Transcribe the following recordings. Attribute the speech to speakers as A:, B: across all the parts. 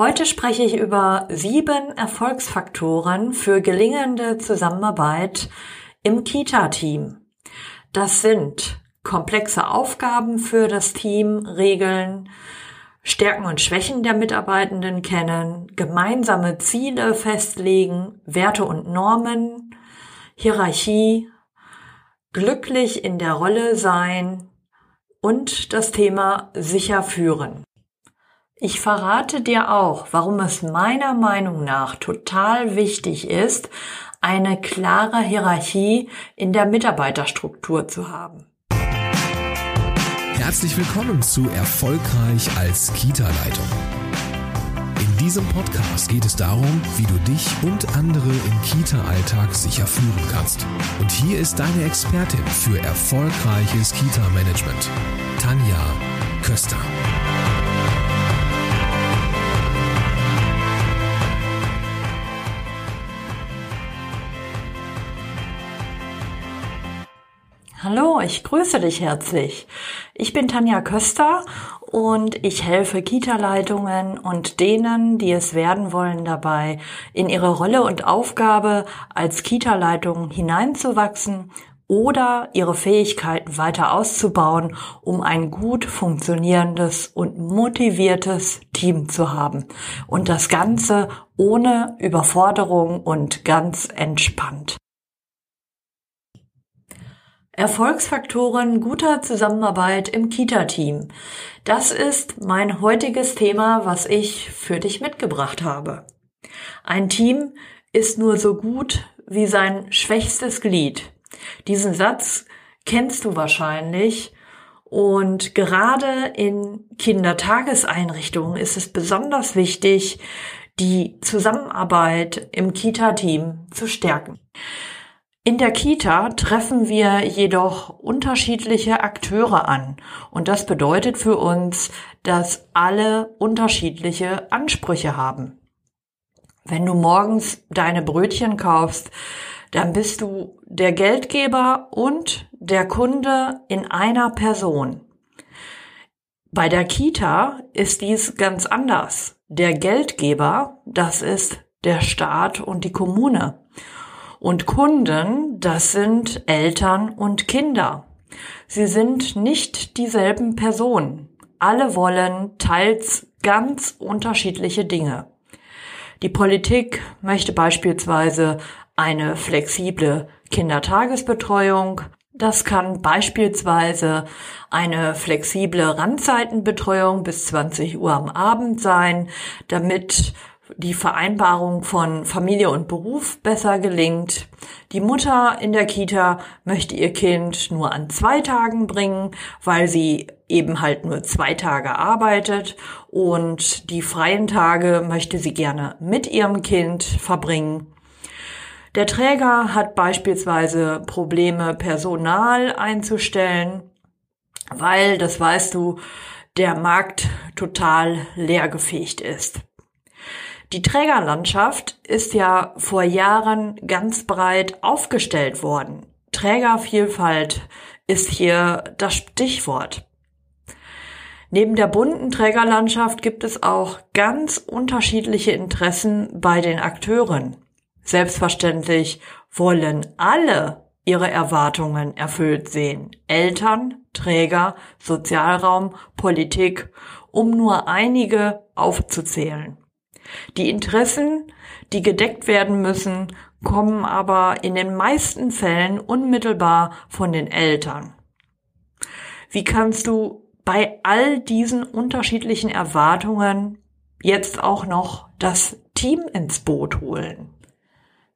A: Heute spreche ich über sieben Erfolgsfaktoren für gelingende Zusammenarbeit im Kita-Team. Das sind komplexe Aufgaben für das Team regeln, Stärken und Schwächen der Mitarbeitenden kennen, gemeinsame Ziele festlegen, Werte und Normen, Hierarchie, glücklich in der Rolle sein und das Thema sicher führen. Ich verrate dir auch, warum es meiner Meinung nach total wichtig ist, eine klare Hierarchie in der Mitarbeiterstruktur zu haben.
B: Herzlich willkommen zu Erfolgreich als Kita-Leitung. In diesem Podcast geht es darum, wie du dich und andere im Kita-Alltag sicher führen kannst. Und hier ist deine Expertin für erfolgreiches Kita-Management, Tanja Köster.
A: Hallo, ich grüße dich herzlich. Ich bin Tanja Köster und ich helfe Kita-Leitungen und denen, die es werden wollen, dabei, in ihre Rolle und Aufgabe als Kita-Leitung hineinzuwachsen oder ihre Fähigkeiten weiter auszubauen, um ein gut funktionierendes und motiviertes Team zu haben. Und das Ganze ohne Überforderung und ganz entspannt. Erfolgsfaktoren guter Zusammenarbeit im Kita-Team. Das ist mein heutiges Thema, was ich für dich mitgebracht habe. Ein Team ist nur so gut wie sein schwächstes Glied. Diesen Satz kennst du wahrscheinlich und gerade in Kindertageseinrichtungen ist es besonders wichtig, die Zusammenarbeit im Kita-Team zu stärken. In der Kita treffen wir jedoch unterschiedliche Akteure an und das bedeutet für uns, dass alle unterschiedliche Ansprüche haben. Wenn du morgens deine Brötchen kaufst, dann bist du der Geldgeber und der Kunde in einer Person. Bei der Kita ist dies ganz anders. Der Geldgeber, das ist der Staat und die Kommune. Und Kunden, das sind Eltern und Kinder. Sie sind nicht dieselben Personen. Alle wollen teils ganz unterschiedliche Dinge. Die Politik möchte beispielsweise eine flexible Kindertagesbetreuung. Das kann beispielsweise eine flexible Randzeitenbetreuung bis 20 Uhr am Abend sein, damit die Vereinbarung von Familie und Beruf besser gelingt. Die Mutter in der Kita möchte ihr Kind nur an zwei Tagen bringen, weil sie eben halt nur zwei Tage arbeitet und die freien Tage möchte sie gerne mit ihrem Kind verbringen. Der Träger hat beispielsweise Probleme, Personal einzustellen, weil, das weißt du, der Markt total leergefegt ist. Die Trägerlandschaft ist ja vor Jahren ganz breit aufgestellt worden. Trägervielfalt ist hier das Stichwort. Neben der bunten Trägerlandschaft gibt es auch ganz unterschiedliche Interessen bei den Akteuren. Selbstverständlich wollen alle ihre Erwartungen erfüllt sehen. Eltern, Träger, Sozialraum, Politik, um nur einige aufzuzählen. Die Interessen, die gedeckt werden müssen, kommen aber in den meisten Fällen unmittelbar von den Eltern. Wie kannst du bei all diesen unterschiedlichen Erwartungen jetzt auch noch das Team ins Boot holen?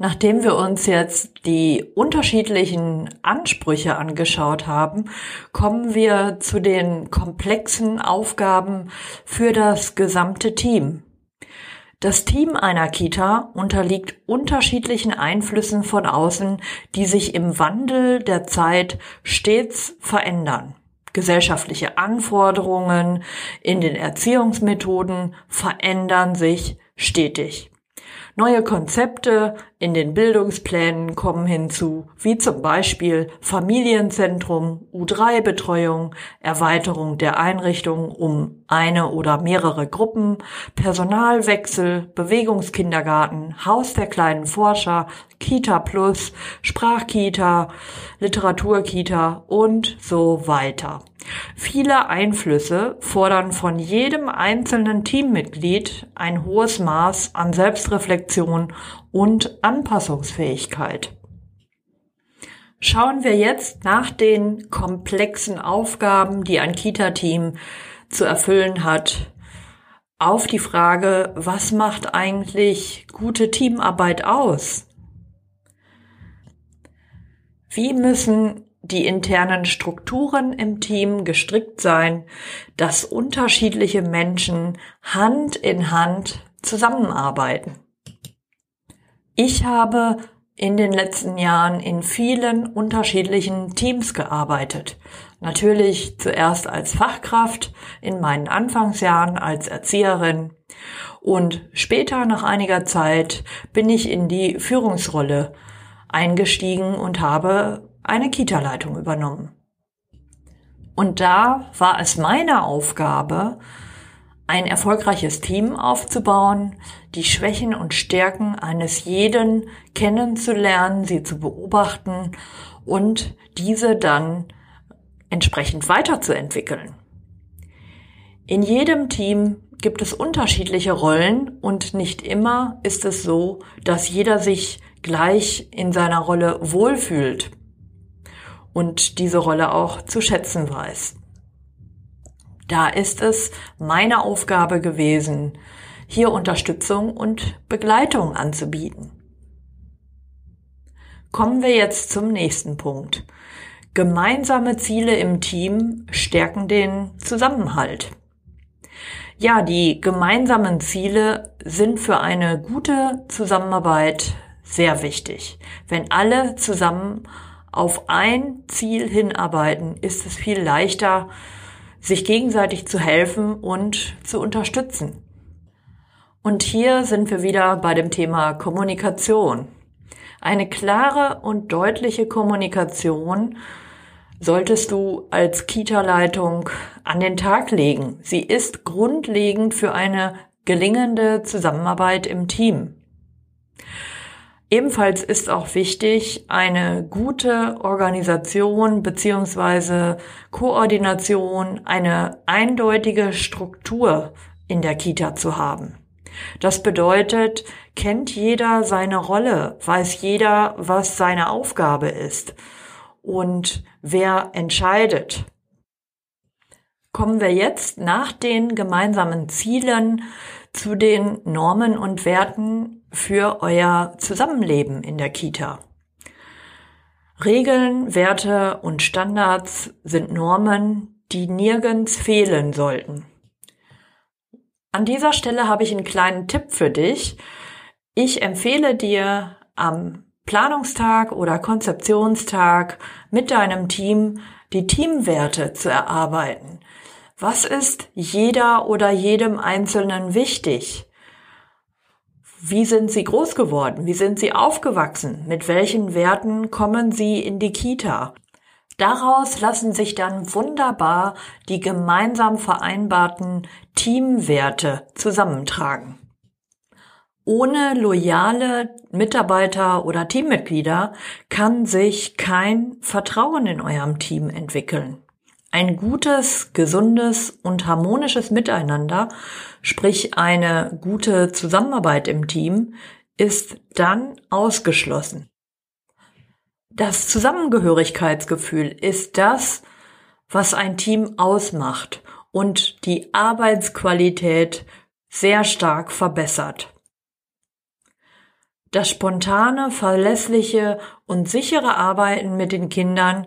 A: Nachdem wir uns jetzt die unterschiedlichen Ansprüche angeschaut haben, kommen wir zu den komplexen Aufgaben für das gesamte Team. Das Team einer Kita unterliegt unterschiedlichen Einflüssen von außen, die sich im Wandel der Zeit stets verändern. Gesellschaftliche Anforderungen in den Erziehungsmethoden verändern sich stetig. Neue Konzepte in den Bildungsplänen kommen hinzu, wie zum Beispiel Familienzentrum, U3-Betreuung, Erweiterung der Einrichtung um eine oder mehrere Gruppen, Personalwechsel, Bewegungskindergarten, Haus der kleinen Forscher, Kita Plus, Sprachkita, Literaturkita und so weiter. Viele Einflüsse fordern von jedem einzelnen Teammitglied ein hohes Maß an Selbstreflexion und Anpassungsfähigkeit. Schauen wir jetzt nach den komplexen Aufgaben, die ein Kita-Team zu erfüllen hat, auf die Frage, was macht eigentlich gute Teamarbeit aus? Wie müssen die internen Strukturen im Team gestrickt sein, dass unterschiedliche Menschen Hand in Hand zusammenarbeiten. Ich habe in den letzten Jahren in vielen unterschiedlichen Teams gearbeitet. Natürlich zuerst als Fachkraft, in meinen Anfangsjahren als Erzieherin und später nach einiger Zeit bin ich in die Führungsrolle eingestiegen und habe eine Kita-Leitung übernommen. Und da war es meine Aufgabe, ein erfolgreiches Team aufzubauen, die Schwächen und Stärken eines jeden kennenzulernen, sie zu beobachten und diese dann entsprechend weiterzuentwickeln. In jedem Team gibt es unterschiedliche Rollen und nicht immer ist es so, dass jeder sich gleich in seiner Rolle wohlfühlt und diese Rolle auch zu schätzen weiß. Da ist es meine Aufgabe gewesen, hier Unterstützung und Begleitung anzubieten. Kommen wir jetzt zum nächsten Punkt. Gemeinsame Ziele im Team stärken den Zusammenhalt. Ja, die gemeinsamen Ziele sind für eine gute Zusammenarbeit sehr wichtig. Wenn alle zusammen auf ein Ziel hinarbeiten, ist es viel leichter, sich gegenseitig zu helfen und zu unterstützen. Und hier sind wir wieder bei dem Thema Kommunikation. Eine klare und deutliche Kommunikation solltest du als Kita-Leitung an den Tag legen. Sie ist grundlegend für eine gelingende Zusammenarbeit im Team. Ebenfalls ist auch wichtig, eine gute Organisation beziehungsweise Koordination, eine eindeutige Struktur in der Kita zu haben. Das bedeutet, kennt jeder seine Rolle, weiß jeder, was seine Aufgabe ist und wer entscheidet. Kommen wir jetzt nach den gemeinsamen Zielen zu den Normen und Werten für euer Zusammenleben in der Kita. Regeln, Werte und Standards sind Normen, die nirgends fehlen sollten. An dieser Stelle habe ich einen kleinen Tipp für dich. Ich empfehle dir am Planungstag oder Konzeptionstag mit deinem Team die Teamwerte zu erarbeiten. Was ist jeder oder jedem Einzelnen wichtig? Wie sind Sie groß geworden? Wie sind Sie aufgewachsen? Mit welchen Werten kommen Sie in die Kita? Daraus lassen sich dann wunderbar die gemeinsam vereinbarten Teamwerte zusammentragen. Ohne loyale Mitarbeiter oder Teammitglieder kann sich kein Vertrauen in eurem Team entwickeln. Ein gutes, gesundes und harmonisches Miteinander, sprich eine gute Zusammenarbeit im Team, ist dann ausgeschlossen. Das Zusammengehörigkeitsgefühl ist das, was ein Team ausmacht und die Arbeitsqualität sehr stark verbessert. Das spontane, verlässliche und sichere Arbeiten mit den Kindern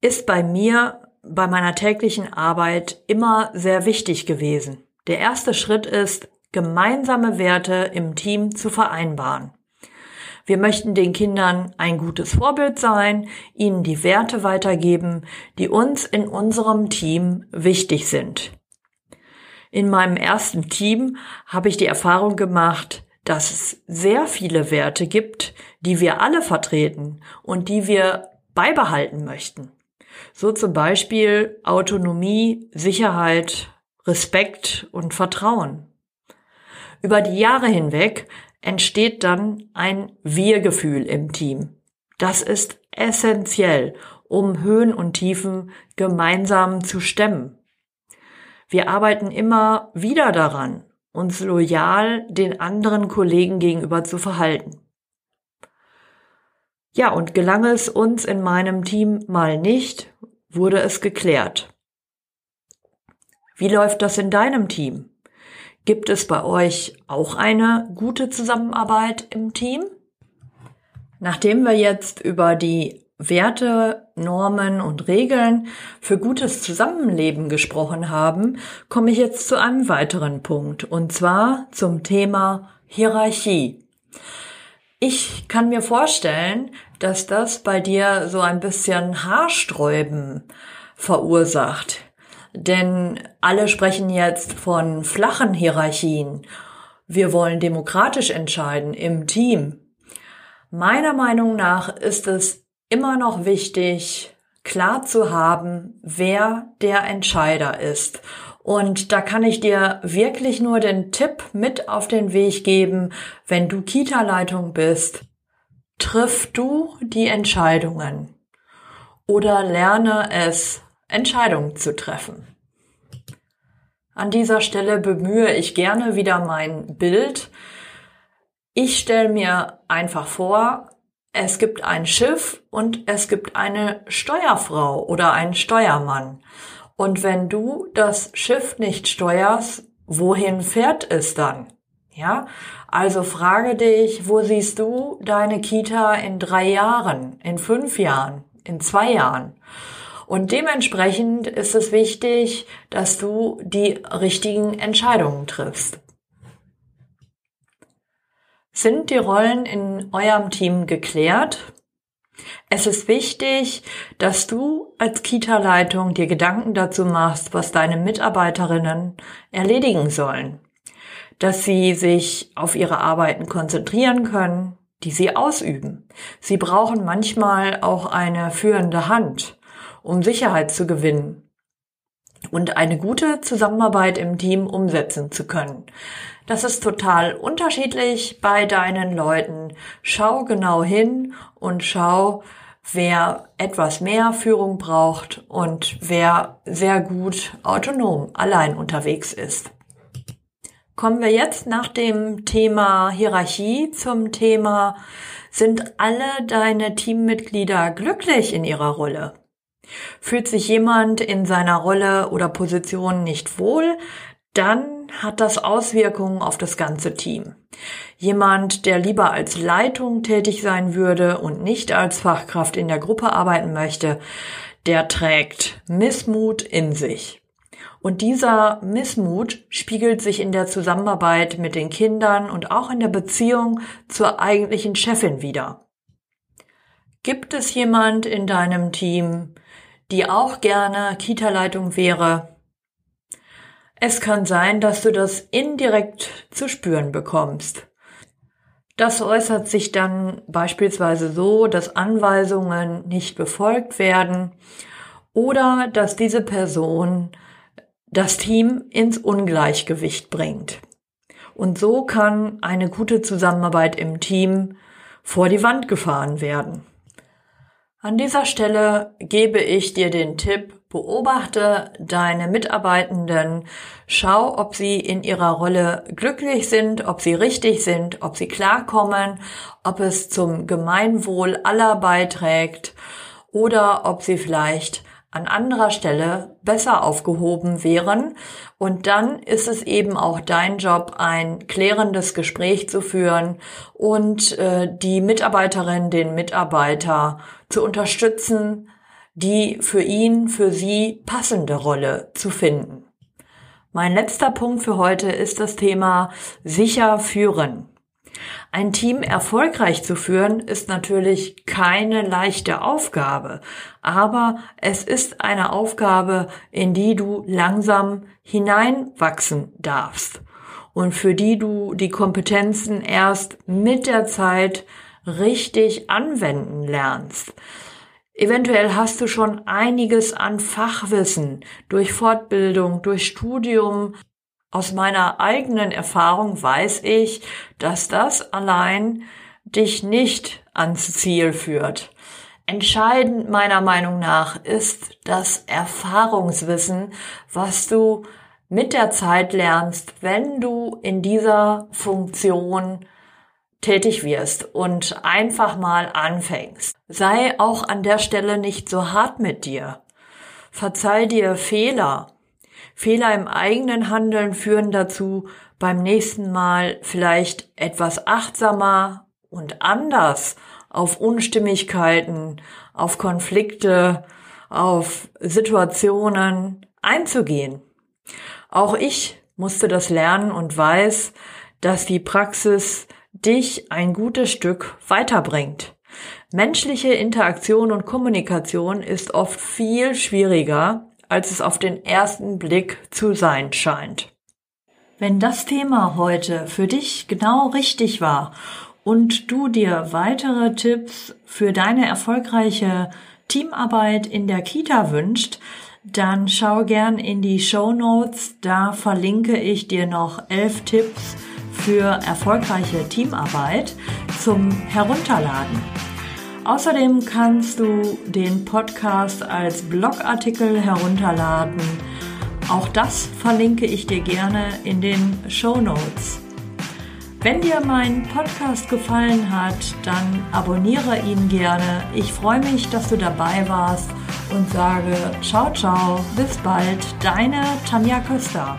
A: ist bei mir bei meiner täglichen Arbeit immer sehr wichtig gewesen. Der erste Schritt ist, gemeinsame Werte im Team zu vereinbaren. Wir möchten den Kindern ein gutes Vorbild sein, ihnen die Werte weitergeben, die uns in unserem Team wichtig sind. In meinem ersten Team habe ich die Erfahrung gemacht, dass es sehr viele Werte gibt, die wir alle vertreten und die wir beibehalten möchten. So zum Beispiel Autonomie, Sicherheit, Respekt und Vertrauen. Über die Jahre hinweg entsteht dann ein Wir-Gefühl im Team. Das ist essentiell, um Höhen und Tiefen gemeinsam zu stemmen. Wir arbeiten immer wieder daran, uns loyal den anderen Kollegen gegenüber zu verhalten. Ja, und gelang es uns in meinem Team mal nicht, wurde es geklärt. Wie läuft das in deinem Team? Gibt es bei euch auch eine gute Zusammenarbeit im Team? Nachdem wir jetzt über die Werte, Normen und Regeln für gutes Zusammenleben gesprochen haben, komme ich jetzt zu einem weiteren Punkt, und zwar zum Thema Hierarchie. Ich kann mir vorstellen, dass das bei dir so ein bisschen Haarsträuben verursacht. Denn alle sprechen jetzt von flachen Hierarchien. Wir wollen demokratisch entscheiden im Team. Meiner Meinung nach ist es immer noch wichtig, klar zu haben, wer der Entscheider ist. Und da kann ich dir wirklich nur den Tipp mit auf den Weg geben, wenn du Kita-Leitung bist, triff du die Entscheidungen oder lerne es, Entscheidungen zu treffen. An dieser Stelle bemühe ich gerne wieder mein Bild. Ich stelle mir einfach vor, es gibt ein Schiff und es gibt eine Steuerfrau oder einen Steuermann. Und wenn du das Schiff nicht steuerst, wohin fährt es dann? Ja, also frage dich, wo siehst du deine Kita in drei Jahren, in fünf Jahren, in zwei Jahren? Und dementsprechend ist es wichtig, dass du die richtigen Entscheidungen triffst. Sind die Rollen in eurem Team geklärt? Es ist wichtig, dass du als Kita-Leitung dir Gedanken dazu machst, was deine Mitarbeiterinnen erledigen sollen. Dass sie sich auf ihre Arbeiten konzentrieren können, die sie ausüben. Sie brauchen manchmal auch eine führende Hand, um Sicherheit zu gewinnen und eine gute Zusammenarbeit im Team umsetzen zu können. Das ist total unterschiedlich bei deinen Leuten. Schau genau hin und schau, wer etwas mehr Führung braucht und wer sehr gut autonom allein unterwegs ist. Kommen wir jetzt nach dem Thema Hierarchie zum Thema, sind alle deine Teammitglieder glücklich in ihrer Rolle? Fühlt sich jemand in seiner Rolle oder Position nicht wohl, dann hat das Auswirkungen auf das ganze Team. Jemand, der lieber als Leitung tätig sein würde und nicht als Fachkraft in der Gruppe arbeiten möchte, der trägt Missmut in sich. Und dieser Missmut spiegelt sich in der Zusammenarbeit mit den Kindern und auch in der Beziehung zur eigentlichen Chefin wieder. Gibt es jemand in deinem Team, die auch gerne Kita-Leitung wäre, es kann sein, dass du das indirekt zu spüren bekommst. Das äußert sich dann beispielsweise so, dass Anweisungen nicht befolgt werden oder dass diese Person das Team ins Ungleichgewicht bringt. Und so kann eine gute Zusammenarbeit im Team vor die Wand gefahren werden. An dieser Stelle gebe ich dir den Tipp, Beobachte deine Mitarbeitenden, schau, ob sie in ihrer Rolle glücklich sind, ob sie richtig sind, ob sie klarkommen, ob es zum Gemeinwohl aller beiträgt oder ob sie vielleicht an anderer Stelle besser aufgehoben wären. Und dann ist es eben auch dein Job, ein klärendes Gespräch zu führen und äh, die Mitarbeiterin, den Mitarbeiter zu unterstützen, die für ihn, für sie passende Rolle zu finden. Mein letzter Punkt für heute ist das Thema sicher führen. Ein Team erfolgreich zu führen ist natürlich keine leichte Aufgabe, aber es ist eine Aufgabe, in die du langsam hineinwachsen darfst. und für die du die Kompetenzen erst mit der Zeit richtig anwenden lernst. Eventuell hast du schon einiges an Fachwissen durch Fortbildung, durch Studium. Aus meiner eigenen Erfahrung weiß ich, dass das allein dich nicht ans Ziel führt. Entscheidend meiner Meinung nach ist das Erfahrungswissen, was du mit der Zeit lernst, wenn du in dieser Funktion tätig wirst und einfach mal anfängst. Sei auch an der Stelle nicht so hart mit dir. Verzeih dir Fehler. Fehler im eigenen Handeln führen dazu, beim nächsten Mal vielleicht etwas achtsamer und anders auf Unstimmigkeiten, auf Konflikte, auf Situationen einzugehen. Auch ich musste das lernen und weiß, dass die Praxis dich ein gutes Stück weiterbringt. Menschliche Interaktion und Kommunikation ist oft viel schwieriger, als es auf den ersten Blick zu sein scheint. Wenn das Thema heute für dich genau richtig war und du dir weitere Tipps für deine erfolgreiche Teamarbeit in der Kita wünscht, dann schau gern in die Show Notes. Da verlinke ich dir noch elf Tipps für erfolgreiche Teamarbeit zum Herunterladen. Außerdem kannst du den Podcast als Blogartikel herunterladen. Auch das verlinke ich dir gerne in den Show Notes. Wenn dir mein Podcast gefallen hat, dann abonniere ihn gerne. Ich freue mich, dass du dabei warst und sage ciao ciao, bis bald, deine Tanja Köster.